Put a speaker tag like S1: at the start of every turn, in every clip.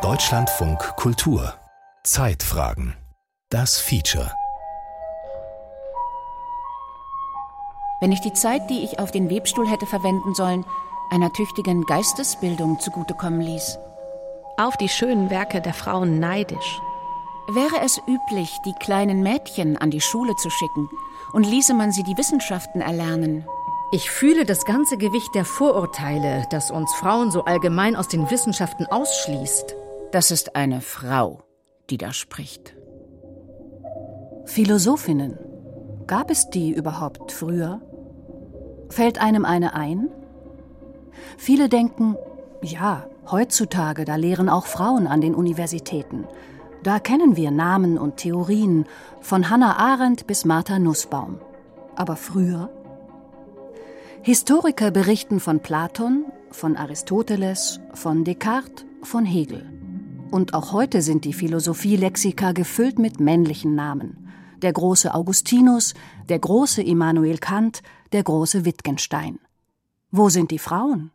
S1: Deutschlandfunk Kultur Zeitfragen Das Feature
S2: Wenn ich die Zeit, die ich auf den Webstuhl hätte verwenden sollen, einer tüchtigen Geistesbildung zugutekommen ließ.
S3: Auf die schönen Werke der Frauen neidisch.
S2: Wäre es üblich, die kleinen Mädchen an die Schule zu schicken und ließe man sie die Wissenschaften erlernen,
S4: ich fühle das ganze Gewicht der Vorurteile, das uns Frauen so allgemein aus den Wissenschaften ausschließt.
S2: Das ist eine Frau, die da spricht.
S5: Philosophinnen. Gab es die überhaupt früher? Fällt einem eine ein? Viele denken, ja, heutzutage, da lehren auch Frauen an den Universitäten. Da kennen wir Namen und Theorien, von Hannah Arendt bis Martha Nussbaum. Aber früher? Historiker berichten von Platon, von Aristoteles, von Descartes, von Hegel. Und auch heute sind die Philosophielexika gefüllt mit männlichen Namen. Der große Augustinus, der große Immanuel Kant, der große Wittgenstein. Wo sind die Frauen?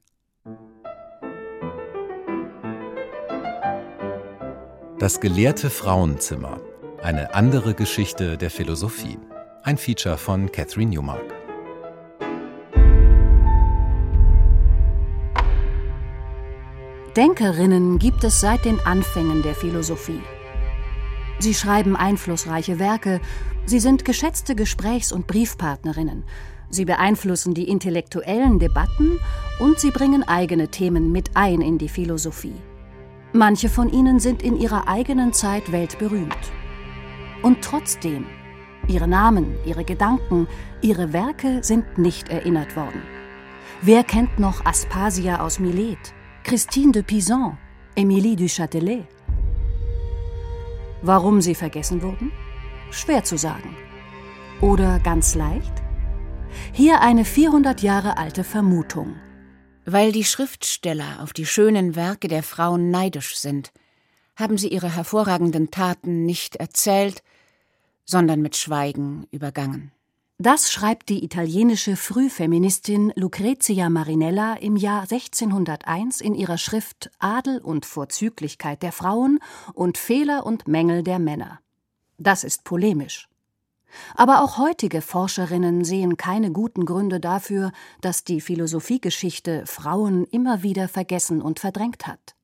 S1: Das gelehrte Frauenzimmer. Eine andere Geschichte der Philosophie. Ein Feature von Catherine Newmark.
S5: Denkerinnen gibt es seit den Anfängen der Philosophie. Sie schreiben einflussreiche Werke, sie sind geschätzte Gesprächs- und Briefpartnerinnen, sie beeinflussen die intellektuellen Debatten und sie bringen eigene Themen mit ein in die Philosophie. Manche von ihnen sind in ihrer eigenen Zeit weltberühmt. Und trotzdem, ihre Namen, ihre Gedanken, ihre Werke sind nicht erinnert worden. Wer kennt noch Aspasia aus Milet? Christine de Pizan, Émilie du Châtelet. Warum sie vergessen wurden? Schwer zu sagen. Oder ganz leicht? Hier eine 400 Jahre alte Vermutung.
S2: Weil die Schriftsteller auf die schönen Werke der Frauen neidisch sind, haben sie ihre hervorragenden Taten nicht erzählt, sondern mit Schweigen übergangen.
S5: Das schreibt die italienische Frühfeministin Lucrezia Marinella im Jahr 1601 in ihrer Schrift Adel und Vorzüglichkeit der Frauen und Fehler und Mängel der Männer. Das ist polemisch. Aber auch heutige Forscherinnen sehen keine guten Gründe dafür, dass die Philosophiegeschichte Frauen immer wieder vergessen und verdrängt hat.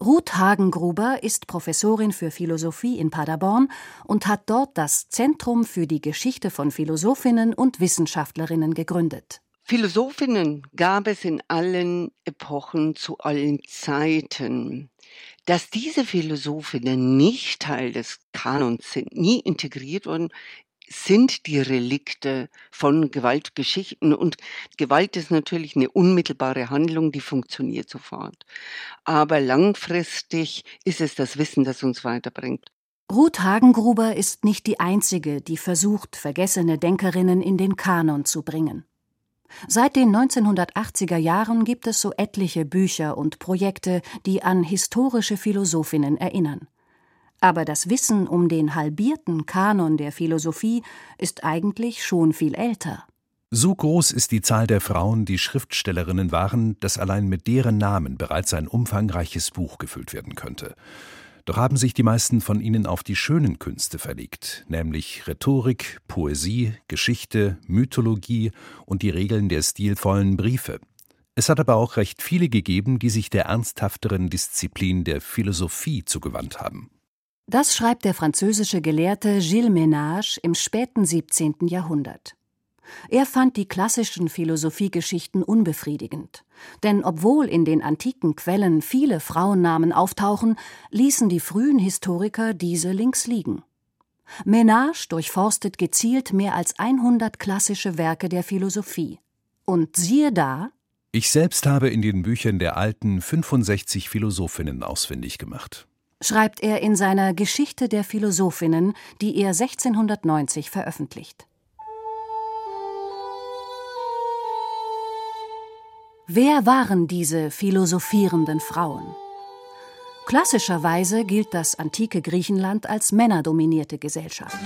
S5: Ruth Hagengruber ist Professorin für Philosophie in Paderborn und hat dort das Zentrum für die Geschichte von Philosophinnen und Wissenschaftlerinnen gegründet.
S6: Philosophinnen gab es in allen Epochen zu allen Zeiten. Dass diese Philosophinnen nicht Teil des Kanons sind, nie integriert wurden, sind die Relikte von Gewaltgeschichten. Und Gewalt ist natürlich eine unmittelbare Handlung, die funktioniert sofort. Aber langfristig ist es das Wissen, das uns weiterbringt.
S5: Ruth Hagengruber ist nicht die einzige, die versucht, vergessene Denkerinnen in den Kanon zu bringen. Seit den 1980er Jahren gibt es so etliche Bücher und Projekte, die an historische Philosophinnen erinnern. Aber das Wissen um den halbierten Kanon der Philosophie ist eigentlich schon viel älter.
S1: So groß ist die Zahl der Frauen, die Schriftstellerinnen waren, dass allein mit deren Namen bereits ein umfangreiches Buch gefüllt werden könnte. Doch haben sich die meisten von ihnen auf die schönen Künste verlegt, nämlich Rhetorik, Poesie, Geschichte, Mythologie und die Regeln der stilvollen Briefe. Es hat aber auch recht viele gegeben, die sich der ernsthafteren Disziplin der Philosophie zugewandt haben.
S5: Das schreibt der französische Gelehrte Gilles Ménage im späten 17. Jahrhundert. Er fand die klassischen Philosophiegeschichten unbefriedigend. Denn obwohl in den antiken Quellen viele Frauennamen auftauchen, ließen die frühen Historiker diese links liegen. Ménage durchforstet gezielt mehr als 100 klassische Werke der Philosophie. Und siehe da,
S1: ich selbst habe in den Büchern der alten 65 Philosophinnen ausfindig gemacht
S5: schreibt er in seiner Geschichte der Philosophinnen, die er 1690 veröffentlicht. Wer waren diese philosophierenden Frauen? Klassischerweise gilt das antike Griechenland als männerdominierte Gesellschaft.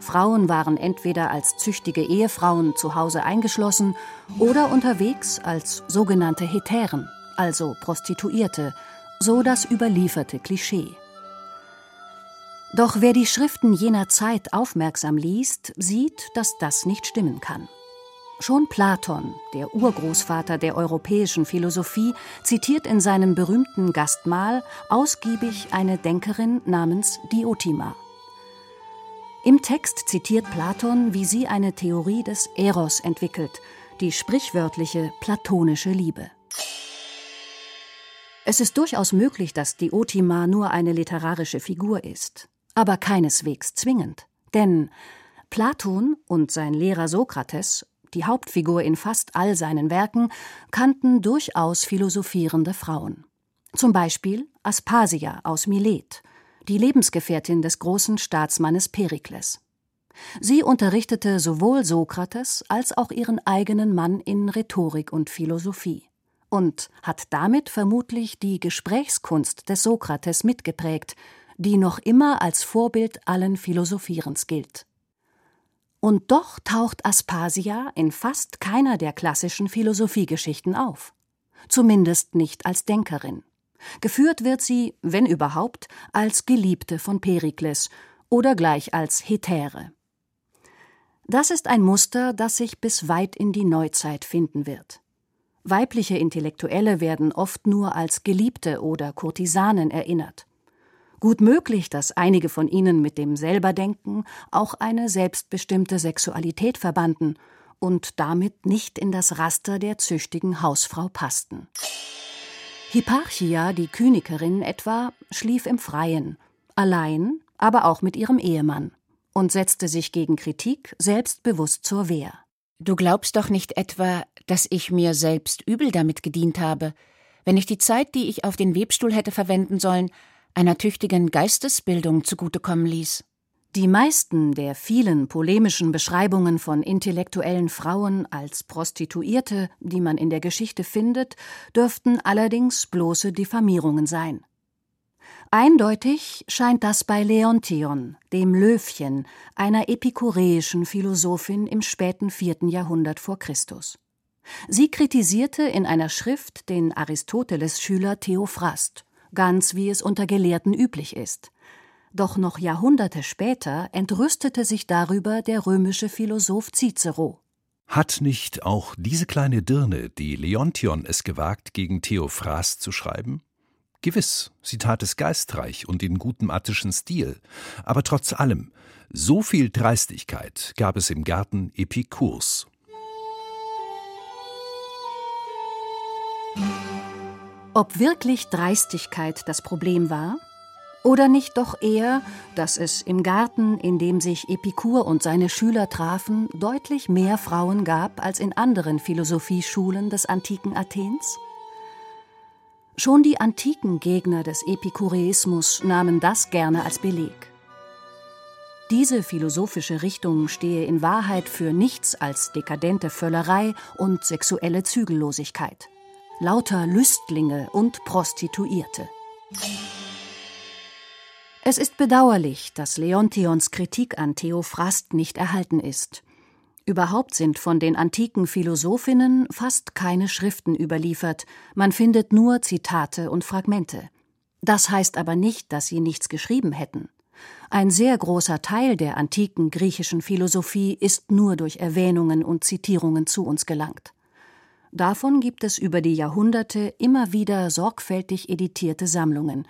S5: Frauen waren entweder als züchtige Ehefrauen zu Hause eingeschlossen oder unterwegs als sogenannte Hetären, also Prostituierte, so das überlieferte Klischee. Doch wer die Schriften jener Zeit aufmerksam liest, sieht, dass das nicht stimmen kann. Schon Platon, der Urgroßvater der europäischen Philosophie, zitiert in seinem berühmten Gastmahl ausgiebig eine Denkerin namens Diotima. Im Text zitiert Platon, wie sie eine Theorie des Eros entwickelt, die sprichwörtliche platonische Liebe. Es ist durchaus möglich, dass Diotima nur eine literarische Figur ist, aber keineswegs zwingend. Denn Platon und sein Lehrer Sokrates die Hauptfigur in fast all seinen Werken, kannten durchaus philosophierende Frauen. Zum Beispiel Aspasia aus Milet, die Lebensgefährtin des großen Staatsmannes Perikles. Sie unterrichtete sowohl Sokrates als auch ihren eigenen Mann in Rhetorik und Philosophie und hat damit vermutlich die Gesprächskunst des Sokrates mitgeprägt, die noch immer als Vorbild allen Philosophierens gilt. Und doch taucht Aspasia in fast keiner der klassischen Philosophiegeschichten auf. Zumindest nicht als Denkerin. Geführt wird sie, wenn überhaupt, als Geliebte von Perikles oder gleich als Hetäre. Das ist ein Muster, das sich bis weit in die Neuzeit finden wird. Weibliche Intellektuelle werden oft nur als Geliebte oder Kurtisanen erinnert. Gut möglich, dass einige von ihnen mit dem Selberdenken auch eine selbstbestimmte Sexualität verbanden und damit nicht in das Raster der züchtigen Hausfrau passten. Hipparchia, die Kynikerin etwa, schlief im Freien, allein, aber auch mit ihrem Ehemann und setzte sich gegen Kritik selbstbewusst zur Wehr.
S2: Du glaubst doch nicht etwa, dass ich mir selbst übel damit gedient habe, wenn ich die Zeit, die ich auf den Webstuhl hätte verwenden sollen, einer tüchtigen Geistesbildung zugutekommen ließ.
S5: Die meisten der vielen polemischen Beschreibungen von intellektuellen Frauen als Prostituierte, die man in der Geschichte findet, dürften allerdings bloße Diffamierungen sein. Eindeutig scheint das bei Leontion, dem Löwchen, einer epikureischen Philosophin im späten vierten Jahrhundert vor Christus. Sie kritisierte in einer Schrift den Aristoteles-Schüler Theophrast ganz wie es unter Gelehrten üblich ist. Doch noch Jahrhunderte später entrüstete sich darüber der römische Philosoph Cicero.
S1: Hat nicht auch diese kleine Dirne, die Leontion, es gewagt, gegen Theophrast zu schreiben? Gewiss, sie tat es geistreich und in gutem attischen Stil, aber trotz allem, so viel Dreistigkeit gab es im Garten Epikurs.
S5: Ob wirklich Dreistigkeit das Problem war? Oder nicht doch eher, dass es im Garten, in dem sich Epikur und seine Schüler trafen, deutlich mehr Frauen gab als in anderen Philosophieschulen des antiken Athens? Schon die antiken Gegner des Epikureismus nahmen das gerne als Beleg. Diese philosophische Richtung stehe in Wahrheit für nichts als dekadente Völlerei und sexuelle Zügellosigkeit lauter Lüstlinge und Prostituierte. Es ist bedauerlich, dass Leontions Kritik an Theophrast nicht erhalten ist. Überhaupt sind von den antiken Philosophinnen fast keine Schriften überliefert, man findet nur Zitate und Fragmente. Das heißt aber nicht, dass sie nichts geschrieben hätten. Ein sehr großer Teil der antiken griechischen Philosophie ist nur durch Erwähnungen und Zitierungen zu uns gelangt. Davon gibt es über die Jahrhunderte immer wieder sorgfältig editierte Sammlungen,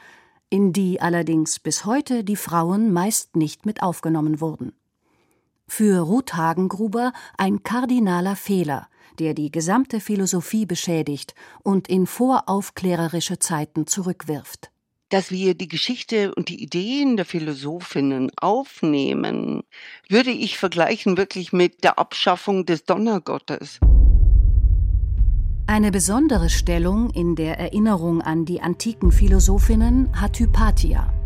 S5: in die allerdings bis heute die Frauen meist nicht mit aufgenommen wurden. Für Ruth Hagengruber ein kardinaler Fehler, der die gesamte Philosophie beschädigt und in voraufklärerische Zeiten zurückwirft.
S6: Dass wir die Geschichte und die Ideen der Philosophinnen aufnehmen, würde ich vergleichen wirklich mit der Abschaffung des Donnergottes.
S5: Eine besondere Stellung in der Erinnerung an die antiken Philosophinnen hat Hypatia.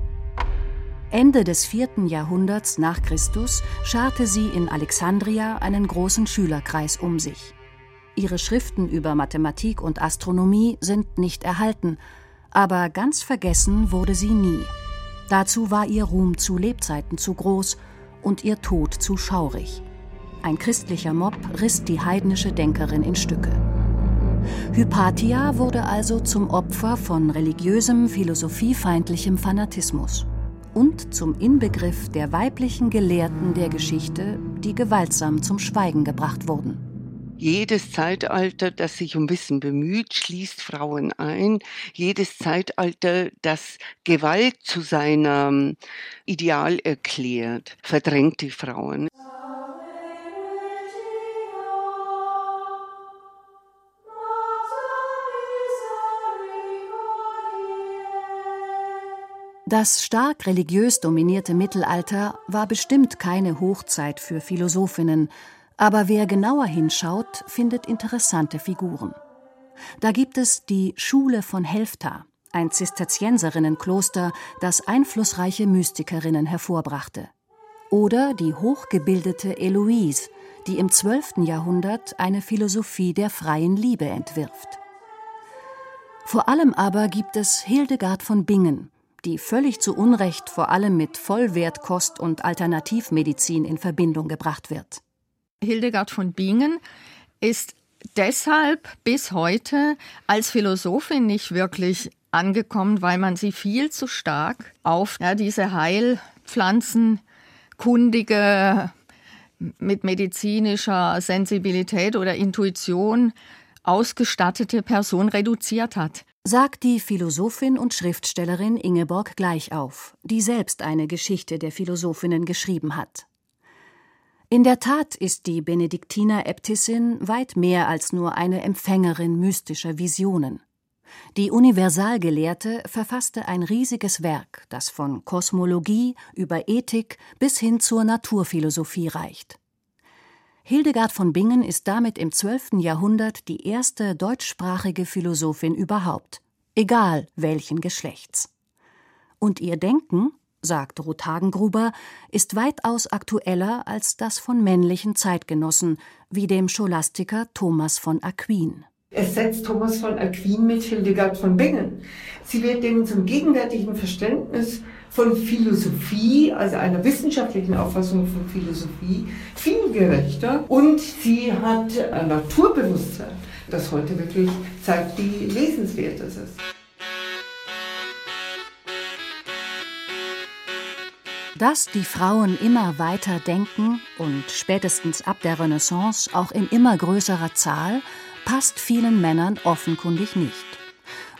S5: Ende des vierten Jahrhunderts nach Christus scharte sie in Alexandria einen großen Schülerkreis um sich. Ihre Schriften über Mathematik und Astronomie sind nicht erhalten, aber ganz vergessen wurde sie nie. Dazu war ihr Ruhm zu Lebzeiten zu groß und ihr Tod zu schaurig. Ein christlicher Mob riss die heidnische Denkerin in Stücke. Hypatia wurde also zum Opfer von religiösem, philosophiefeindlichem Fanatismus und zum Inbegriff der weiblichen Gelehrten der Geschichte, die gewaltsam zum Schweigen gebracht wurden.
S6: Jedes Zeitalter, das sich um Wissen bemüht, schließt Frauen ein. Jedes Zeitalter, das Gewalt zu seinem Ideal erklärt, verdrängt die Frauen.
S5: Das stark religiös dominierte Mittelalter war bestimmt keine Hochzeit für Philosophinnen, aber wer genauer hinschaut, findet interessante Figuren. Da gibt es die Schule von Helfta, ein Zisterzienserinnenkloster, das einflussreiche Mystikerinnen hervorbrachte. Oder die hochgebildete Eloise, die im 12. Jahrhundert eine Philosophie der freien Liebe entwirft. Vor allem aber gibt es Hildegard von Bingen, die völlig zu Unrecht vor allem mit Vollwertkost und Alternativmedizin in Verbindung gebracht wird.
S7: Hildegard von Bingen ist deshalb bis heute als Philosophin nicht wirklich angekommen, weil man sie viel zu stark auf ja, diese Heilpflanzenkundige mit medizinischer Sensibilität oder Intuition ausgestattete Person reduziert hat
S5: sagt die Philosophin und Schriftstellerin Ingeborg Gleichauf, die selbst eine Geschichte der Philosophinnen geschrieben hat. In der Tat ist die Benediktiner-Äbtissin weit mehr als nur eine Empfängerin mystischer Visionen. Die Universalgelehrte verfasste ein riesiges Werk, das von Kosmologie über Ethik bis hin zur Naturphilosophie reicht. Hildegard von Bingen ist damit im 12. Jahrhundert die erste deutschsprachige Philosophin überhaupt, egal welchen Geschlechts. Und ihr Denken, sagt Ruth Hagengruber, ist weitaus aktueller als das von männlichen Zeitgenossen, wie dem Scholastiker Thomas von Aquin.
S8: Es setzt Thomas von Aquin mit Hildegard von Bingen. Sie wird in unserem gegenwärtigen Verständnis von Philosophie, also einer wissenschaftlichen Auffassung von Philosophie, viel gerechter und sie hat ein Naturbewusstsein, das heute wirklich zeigt, wie lesenswert es ist.
S5: Dass die Frauen immer weiter denken und spätestens ab der Renaissance auch in immer größerer Zahl, passt vielen Männern offenkundig nicht.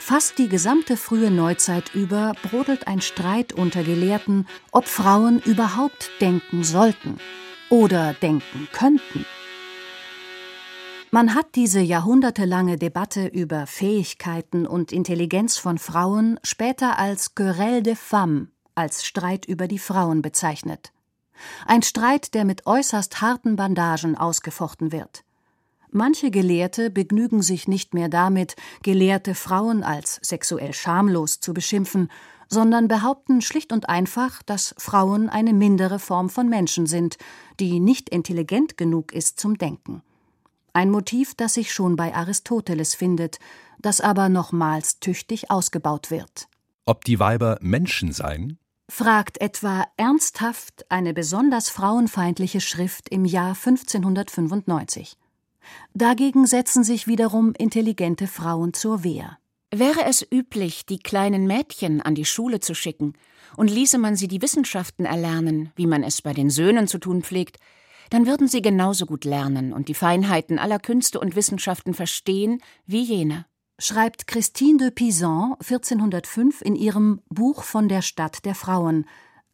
S5: Fast die gesamte frühe Neuzeit über brodelt ein Streit unter Gelehrten, ob Frauen überhaupt denken sollten oder denken könnten. Man hat diese jahrhundertelange Debatte über Fähigkeiten und Intelligenz von Frauen später als Querelle de Femmes, als Streit über die Frauen bezeichnet. Ein Streit, der mit äußerst harten Bandagen ausgefochten wird. Manche Gelehrte begnügen sich nicht mehr damit, gelehrte Frauen als sexuell schamlos zu beschimpfen, sondern behaupten schlicht und einfach, dass Frauen eine mindere Form von Menschen sind, die nicht intelligent genug ist zum Denken. Ein Motiv, das sich schon bei Aristoteles findet, das aber nochmals tüchtig ausgebaut wird.
S1: Ob die Weiber Menschen seien?
S5: fragt etwa ernsthaft eine besonders frauenfeindliche Schrift im Jahr 1595. Dagegen setzen sich wiederum intelligente Frauen zur Wehr.
S2: Wäre es üblich, die kleinen Mädchen an die Schule zu schicken, und ließe man sie die Wissenschaften erlernen, wie man es bei den Söhnen zu tun pflegt, dann würden sie genauso gut lernen und die Feinheiten aller Künste und Wissenschaften verstehen wie jene.
S5: Schreibt Christine de Pisan 1405 in ihrem Buch von der Stadt der Frauen,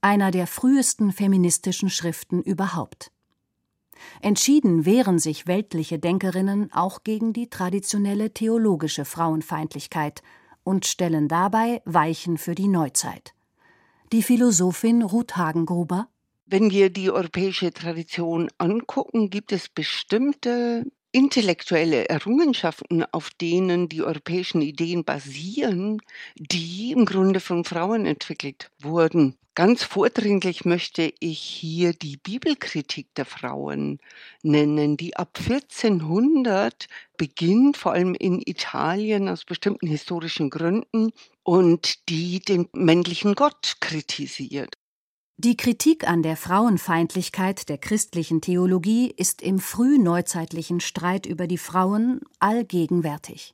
S5: einer der frühesten feministischen Schriften überhaupt. Entschieden wehren sich weltliche Denkerinnen auch gegen die traditionelle theologische Frauenfeindlichkeit und stellen dabei Weichen für die Neuzeit. Die Philosophin Ruth Hagengruber
S6: wenn wir die europäische Tradition angucken, gibt es bestimmte intellektuelle Errungenschaften, auf denen die europäischen Ideen basieren, die im Grunde von Frauen entwickelt wurden. Ganz vordringlich möchte ich hier die Bibelkritik der Frauen nennen, die ab 1400 beginnt, vor allem in Italien aus bestimmten historischen Gründen, und die den männlichen Gott kritisiert.
S5: Die Kritik an der Frauenfeindlichkeit der christlichen Theologie ist im frühneuzeitlichen Streit über die Frauen allgegenwärtig.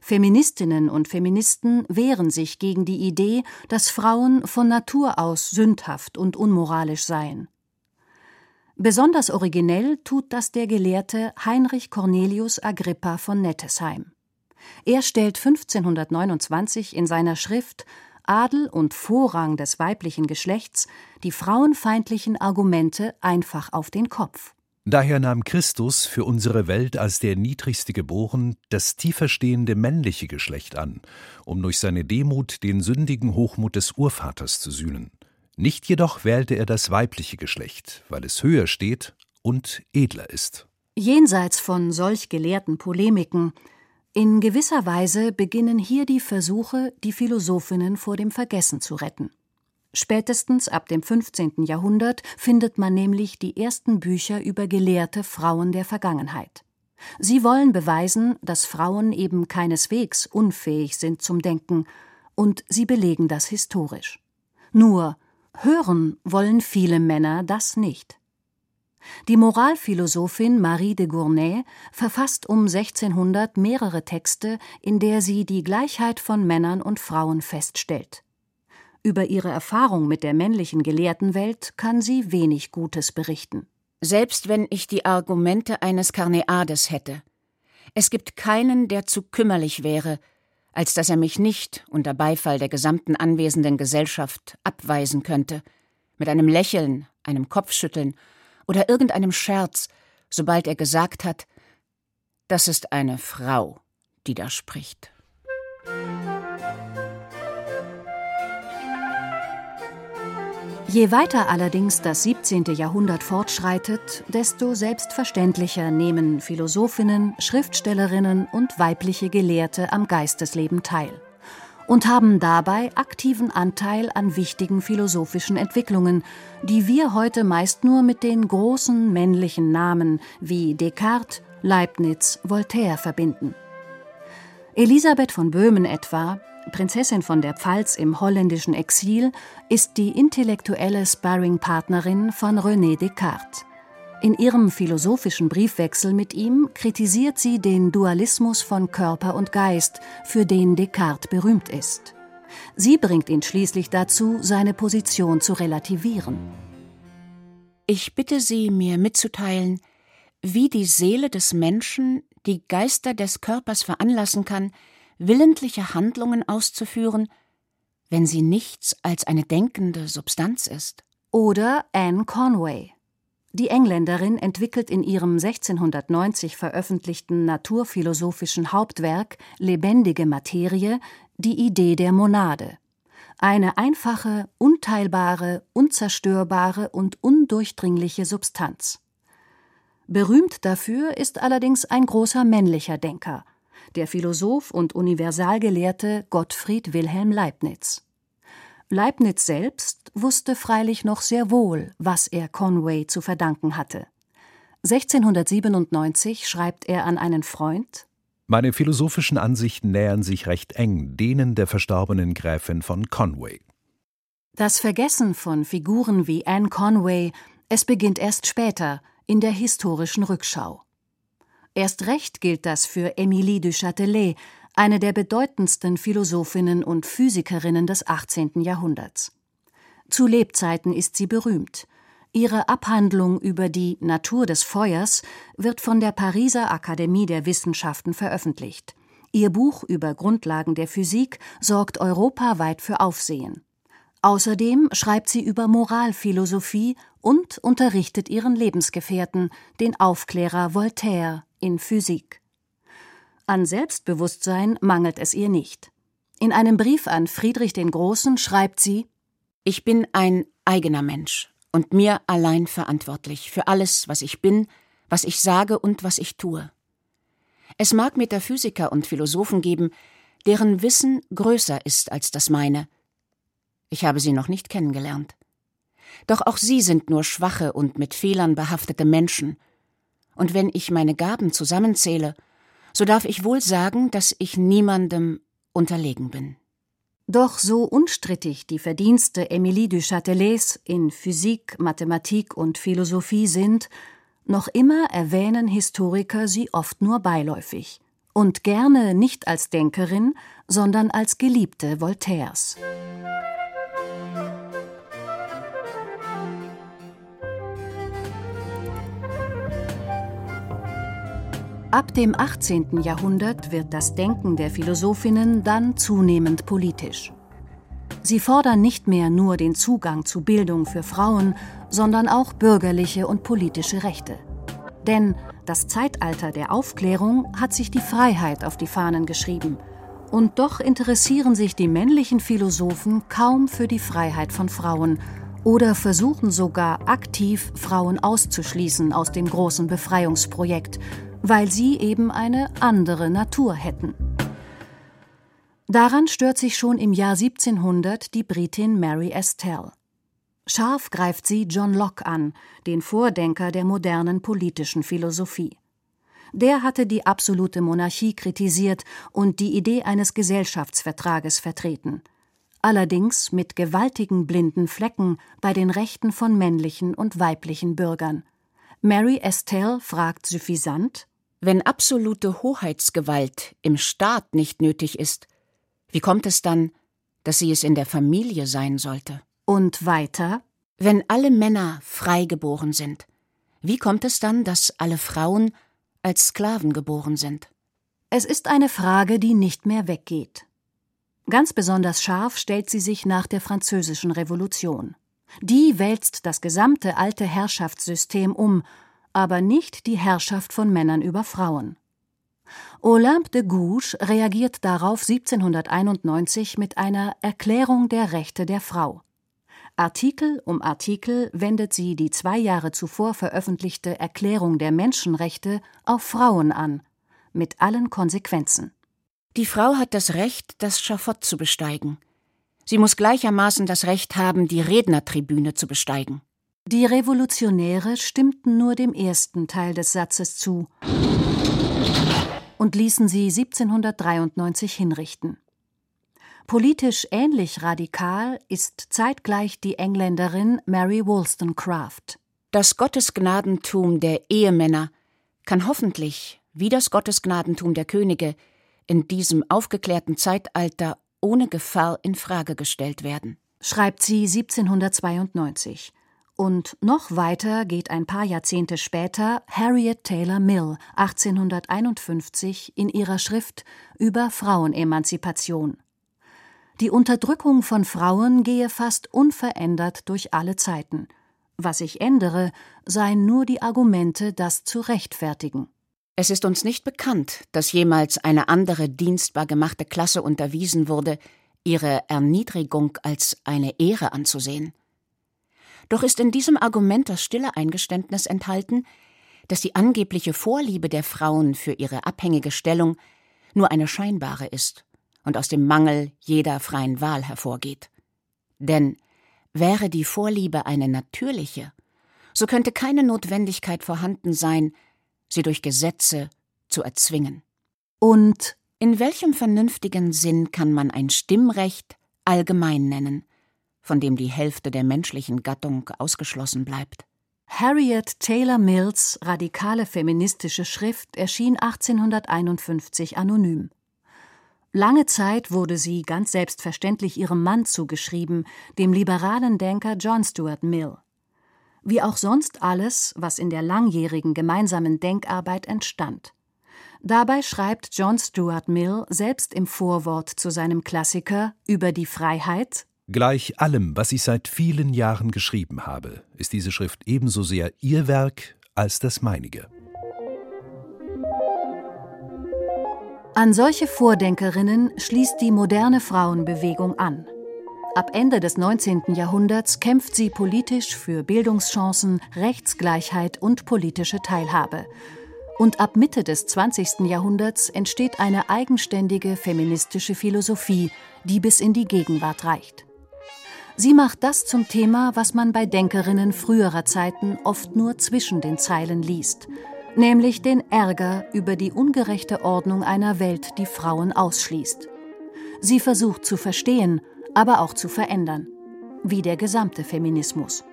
S5: Feministinnen und Feministen wehren sich gegen die Idee, dass Frauen von Natur aus sündhaft und unmoralisch seien. Besonders originell tut das der Gelehrte Heinrich Cornelius Agrippa von Nettesheim. Er stellt 1529 in seiner Schrift Adel und Vorrang des weiblichen Geschlechts die frauenfeindlichen Argumente einfach auf den Kopf.
S1: Daher nahm Christus für unsere Welt als der niedrigste geboren das tiefer stehende männliche Geschlecht an, um durch seine Demut den sündigen Hochmut des Urvaters zu sühnen. Nicht jedoch wählte er das weibliche Geschlecht, weil es höher steht und edler ist.
S5: Jenseits von solch gelehrten Polemiken, in gewisser Weise beginnen hier die Versuche, die Philosophinnen vor dem Vergessen zu retten. Spätestens ab dem 15. Jahrhundert findet man nämlich die ersten Bücher über gelehrte Frauen der Vergangenheit. Sie wollen beweisen, dass Frauen eben keineswegs unfähig sind zum Denken, und sie belegen das historisch. Nur Hören wollen viele Männer das nicht. Die Moralphilosophin Marie de Gournay verfasst um 1600 mehrere Texte, in der sie die Gleichheit von Männern und Frauen feststellt. Über ihre Erfahrung mit der männlichen Gelehrtenwelt kann sie wenig Gutes berichten.
S2: Selbst wenn ich die Argumente eines Karneades hätte. Es gibt keinen, der zu kümmerlich wäre, als dass er mich nicht unter Beifall der gesamten anwesenden Gesellschaft abweisen könnte, mit einem Lächeln, einem Kopfschütteln oder irgendeinem Scherz, sobald er gesagt hat, das ist eine Frau, die da spricht.
S5: Je weiter allerdings das 17. Jahrhundert fortschreitet, desto selbstverständlicher nehmen Philosophinnen, Schriftstellerinnen und weibliche Gelehrte am Geistesleben teil und haben dabei aktiven Anteil an wichtigen philosophischen Entwicklungen, die wir heute meist nur mit den großen männlichen Namen wie Descartes, Leibniz, Voltaire verbinden. Elisabeth von Böhmen etwa Prinzessin von der Pfalz im holländischen Exil, ist die intellektuelle Sparringpartnerin von René Descartes. In ihrem philosophischen Briefwechsel mit ihm kritisiert sie den Dualismus von Körper und Geist, für den Descartes berühmt ist. Sie bringt ihn schließlich dazu, seine Position zu relativieren.
S2: Ich bitte Sie, mir mitzuteilen, wie die Seele des Menschen die Geister des Körpers veranlassen kann, willentliche Handlungen auszuführen, wenn sie nichts als eine denkende Substanz ist.
S5: Oder Anne Conway. Die Engländerin entwickelt in ihrem 1690 veröffentlichten naturphilosophischen Hauptwerk Lebendige Materie die Idee der Monade. Eine einfache, unteilbare, unzerstörbare und undurchdringliche Substanz. Berühmt dafür ist allerdings ein großer männlicher Denker, der Philosoph und Universalgelehrte Gottfried Wilhelm Leibniz. Leibniz selbst wusste freilich noch sehr wohl, was er Conway zu verdanken hatte. 1697 schreibt er an einen Freund
S1: Meine philosophischen Ansichten nähern sich recht eng denen der verstorbenen Gräfin von Conway.
S5: Das Vergessen von Figuren wie Anne Conway, es beginnt erst später, in der historischen Rückschau. Erst recht gilt das für Émilie du Châtelet, eine der bedeutendsten Philosophinnen und Physikerinnen des 18. Jahrhunderts. Zu Lebzeiten ist sie berühmt. Ihre Abhandlung über die Natur des Feuers wird von der Pariser Akademie der Wissenschaften veröffentlicht. Ihr Buch über Grundlagen der Physik sorgt europaweit für Aufsehen. Außerdem schreibt sie über Moralphilosophie und unterrichtet ihren Lebensgefährten, den Aufklärer Voltaire, in Physik. An Selbstbewusstsein mangelt es ihr nicht. In einem Brief an Friedrich den Großen schreibt sie
S2: Ich bin ein eigener Mensch und mir allein verantwortlich für alles, was ich bin, was ich sage und was ich tue. Es mag Metaphysiker und Philosophen geben, deren Wissen größer ist als das meine. Ich habe sie noch nicht kennengelernt. Doch auch sie sind nur schwache und mit Fehlern behaftete Menschen, und wenn ich meine Gaben zusammenzähle, so darf ich wohl sagen, dass ich niemandem unterlegen bin.
S5: Doch so unstrittig die Verdienste Emilie du Châtelets in Physik, Mathematik und Philosophie sind, noch immer erwähnen Historiker sie oft nur beiläufig und gerne nicht als Denkerin, sondern als Geliebte Voltaires. Ab dem 18. Jahrhundert wird das Denken der Philosophinnen dann zunehmend politisch. Sie fordern nicht mehr nur den Zugang zu Bildung für Frauen, sondern auch bürgerliche und politische Rechte. Denn das Zeitalter der Aufklärung hat sich die Freiheit auf die Fahnen geschrieben. Und doch interessieren sich die männlichen Philosophen kaum für die Freiheit von Frauen oder versuchen sogar aktiv, Frauen auszuschließen aus dem großen Befreiungsprojekt, weil sie eben eine andere Natur hätten. Daran stört sich schon im Jahr 1700 die Britin Mary Estelle. Scharf greift sie John Locke an, den Vordenker der modernen politischen Philosophie. Der hatte die absolute Monarchie kritisiert und die Idee eines Gesellschaftsvertrages vertreten. Allerdings mit gewaltigen blinden Flecken bei den Rechten von männlichen und weiblichen Bürgern. Mary Estelle fragt suffisant
S2: wenn absolute Hoheitsgewalt im Staat nicht nötig ist, wie kommt es dann, dass sie es in der Familie sein sollte?
S5: Und weiter?
S2: Wenn alle Männer frei geboren sind, wie kommt es dann, dass alle Frauen als Sklaven geboren sind?
S5: Es ist eine Frage, die nicht mehr weggeht. Ganz besonders scharf stellt sie sich nach der Französischen Revolution. Die wälzt das gesamte alte Herrschaftssystem um aber nicht die Herrschaft von Männern über Frauen. Olympe de Gouges reagiert darauf 1791 mit einer Erklärung der Rechte der Frau. Artikel um Artikel wendet sie die zwei Jahre zuvor veröffentlichte Erklärung der Menschenrechte auf Frauen an, mit allen Konsequenzen.
S2: Die Frau hat das Recht, das Schafott zu besteigen. Sie muss gleichermaßen das Recht haben, die Rednertribüne zu besteigen.
S5: Die Revolutionäre stimmten nur dem ersten Teil des Satzes zu und ließen sie 1793 hinrichten. Politisch ähnlich radikal ist zeitgleich die Engländerin Mary Wollstonecraft.
S2: Das Gottesgnadentum der Ehemänner kann hoffentlich, wie das Gottesgnadentum der Könige, in diesem aufgeklärten Zeitalter ohne Gefahr in Frage gestellt werden,
S5: schreibt sie 1792. Und noch weiter geht ein paar Jahrzehnte später Harriet Taylor Mill 1851 in ihrer Schrift über Frauenemanzipation. Die Unterdrückung von Frauen gehe fast unverändert durch alle Zeiten. Was sich ändere, seien nur die Argumente, das zu rechtfertigen.
S2: Es ist uns nicht bekannt, dass jemals eine andere dienstbar gemachte Klasse unterwiesen wurde, ihre Erniedrigung als eine Ehre anzusehen. Doch ist in diesem Argument das stille Eingeständnis enthalten, dass die angebliche Vorliebe der Frauen für ihre abhängige Stellung nur eine scheinbare ist und aus dem Mangel jeder freien Wahl hervorgeht. Denn wäre die Vorliebe eine natürliche, so könnte keine Notwendigkeit vorhanden sein, sie durch Gesetze zu erzwingen.
S5: Und
S2: in welchem vernünftigen Sinn kann man ein Stimmrecht allgemein nennen, von dem die Hälfte der menschlichen Gattung ausgeschlossen bleibt.
S5: Harriet Taylor Mills radikale feministische Schrift erschien 1851 anonym. Lange Zeit wurde sie ganz selbstverständlich ihrem Mann zugeschrieben, dem liberalen Denker John Stuart Mill. Wie auch sonst alles, was in der langjährigen gemeinsamen Denkarbeit entstand. Dabei schreibt John Stuart Mill selbst im Vorwort zu seinem Klassiker über die Freiheit
S1: Gleich allem, was ich seit vielen Jahren geschrieben habe, ist diese Schrift ebenso sehr Ihr Werk als das meinige.
S5: An solche Vordenkerinnen schließt die moderne Frauenbewegung an. Ab Ende des 19. Jahrhunderts kämpft sie politisch für Bildungschancen, Rechtsgleichheit und politische Teilhabe. Und ab Mitte des 20. Jahrhunderts entsteht eine eigenständige feministische Philosophie, die bis in die Gegenwart reicht. Sie macht das zum Thema, was man bei Denkerinnen früherer Zeiten oft nur zwischen den Zeilen liest, nämlich den Ärger über die ungerechte Ordnung einer Welt, die Frauen ausschließt. Sie versucht zu verstehen, aber auch zu verändern. Wie der gesamte Feminismus.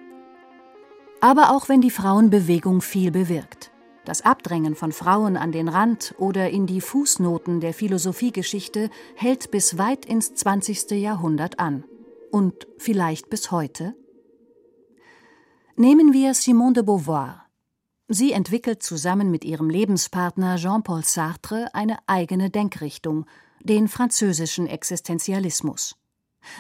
S5: Aber auch wenn die Frauenbewegung viel bewirkt. Das Abdrängen von Frauen an den Rand oder in die Fußnoten der Philosophiegeschichte hält bis weit ins 20. Jahrhundert an. Und vielleicht bis heute? Nehmen wir Simone de Beauvoir. Sie entwickelt zusammen mit ihrem Lebenspartner Jean-Paul Sartre eine eigene Denkrichtung, den französischen Existenzialismus.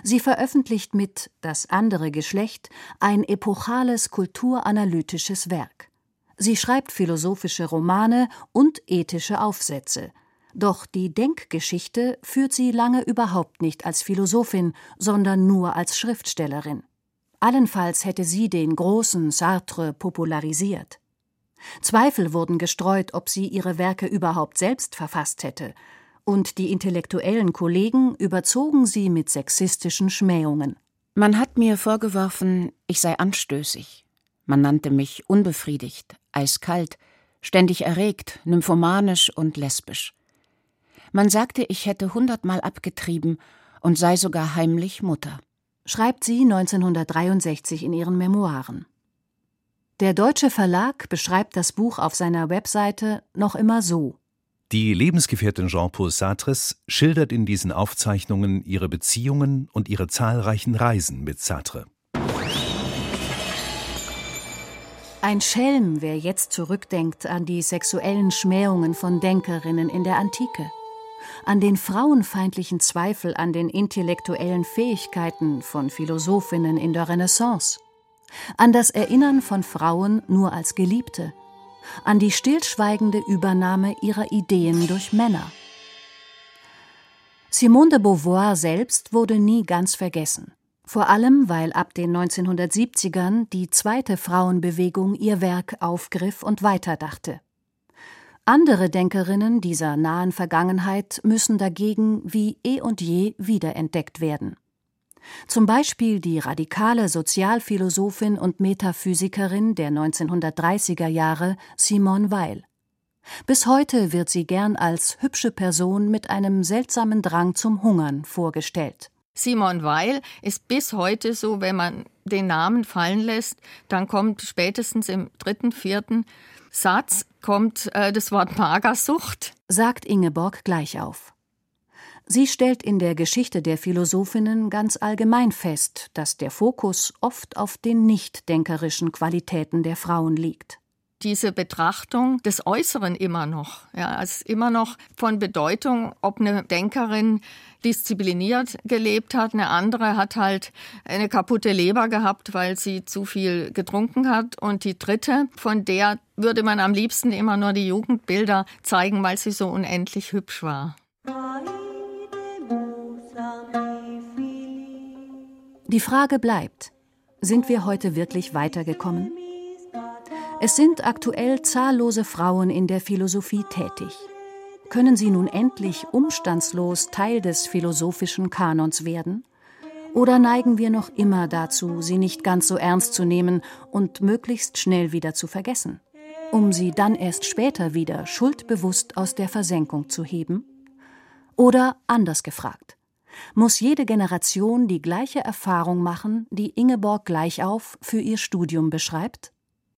S5: Sie veröffentlicht mit Das andere Geschlecht ein epochales kulturanalytisches Werk. Sie schreibt philosophische Romane und ethische Aufsätze. Doch die Denkgeschichte führt sie lange überhaupt nicht als Philosophin, sondern nur als Schriftstellerin. Allenfalls hätte sie den großen Sartre popularisiert. Zweifel wurden gestreut, ob sie ihre Werke überhaupt selbst verfasst hätte, und die intellektuellen Kollegen überzogen sie mit sexistischen Schmähungen.
S2: Man hat mir vorgeworfen, ich sei anstößig. Man nannte mich unbefriedigt, eiskalt, ständig erregt, nymphomanisch und lesbisch. Man sagte, ich hätte hundertmal abgetrieben und sei sogar heimlich Mutter.
S5: Schreibt sie 1963 in ihren Memoiren. Der deutsche Verlag beschreibt das Buch auf seiner Webseite noch immer so.
S1: Die Lebensgefährtin Jean-Paul Sartres schildert in diesen Aufzeichnungen ihre Beziehungen und ihre zahlreichen Reisen mit Sartre.
S5: Ein Schelm, wer jetzt zurückdenkt an die sexuellen Schmähungen von Denkerinnen in der Antike, an den frauenfeindlichen Zweifel an den intellektuellen Fähigkeiten von Philosophinnen in der Renaissance an das Erinnern von Frauen nur als Geliebte, an die stillschweigende Übernahme ihrer Ideen durch Männer. Simone de Beauvoir selbst wurde nie ganz vergessen, vor allem weil ab den 1970ern die zweite Frauenbewegung ihr Werk aufgriff und weiterdachte. Andere Denkerinnen dieser nahen Vergangenheit müssen dagegen wie eh und je wiederentdeckt werden. Zum Beispiel die radikale Sozialphilosophin und Metaphysikerin der 1930er Jahre Simone Weil. Bis heute wird sie gern als hübsche Person mit einem seltsamen Drang zum Hungern vorgestellt.
S7: Simone Weil ist bis heute so, wenn man den Namen fallen lässt, dann kommt spätestens im dritten, vierten Satz kommt äh, das Wort Magersucht,
S5: sagt Ingeborg gleich auf. Sie stellt in der Geschichte der Philosophinnen ganz allgemein fest, dass der Fokus oft auf den nichtdenkerischen Qualitäten der Frauen liegt.
S7: Diese Betrachtung des Äußeren immer noch, ja, es ist immer noch von Bedeutung, ob eine Denkerin diszipliniert gelebt hat, eine andere hat halt eine kaputte Leber gehabt, weil sie zu viel getrunken hat und die dritte, von der würde man am liebsten immer nur die Jugendbilder zeigen, weil sie so unendlich hübsch war.
S5: Die Frage bleibt, sind wir heute wirklich weitergekommen? Es sind aktuell zahllose Frauen in der Philosophie tätig. Können sie nun endlich umstandslos Teil des philosophischen Kanons werden? Oder neigen wir noch immer dazu, sie nicht ganz so ernst zu nehmen und möglichst schnell wieder zu vergessen, um sie dann erst später wieder schuldbewusst aus der Versenkung zu heben? Oder anders gefragt, muss jede Generation die gleiche Erfahrung machen, die Ingeborg Gleichauf für ihr Studium beschreibt?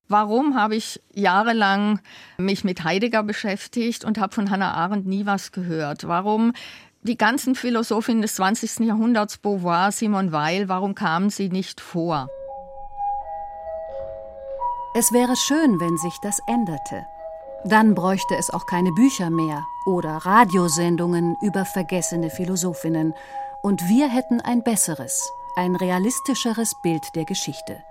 S7: Warum habe ich jahrelang mich mit Heidegger beschäftigt und habe von Hannah Arendt nie was gehört? Warum die ganzen Philosophinnen des 20. Jahrhunderts, Beauvoir, Simone Weil, warum kamen sie nicht vor?
S5: Es wäre schön, wenn sich das änderte. Dann bräuchte es auch keine Bücher mehr oder Radiosendungen über vergessene Philosophinnen, und wir hätten ein besseres, ein realistischeres Bild der Geschichte.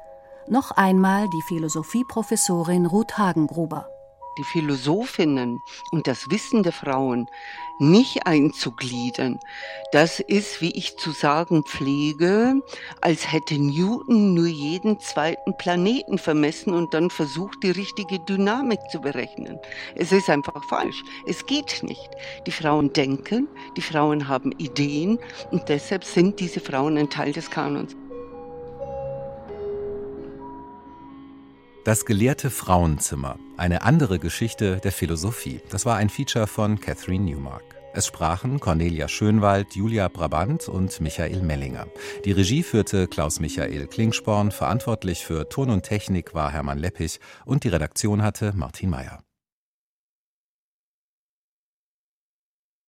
S5: Noch einmal die Philosophieprofessorin Ruth Hagengruber
S6: die Philosophinnen und das Wissen der Frauen nicht einzugliedern, das ist, wie ich zu sagen pflege, als hätte Newton nur jeden zweiten Planeten vermessen und dann versucht, die richtige Dynamik zu berechnen. Es ist einfach falsch. Es geht nicht. Die Frauen denken, die Frauen haben Ideen und deshalb sind diese Frauen ein Teil des Kanons.
S9: Das gelehrte Frauenzimmer, eine andere Geschichte der Philosophie. Das war ein Feature von Catherine Newmark. Es sprachen Cornelia Schönwald, Julia Brabant und Michael Mellinger. Die Regie führte Klaus Michael Klingsporn, verantwortlich für Ton und Technik war Hermann Leppich und die Redaktion hatte Martin Mayer.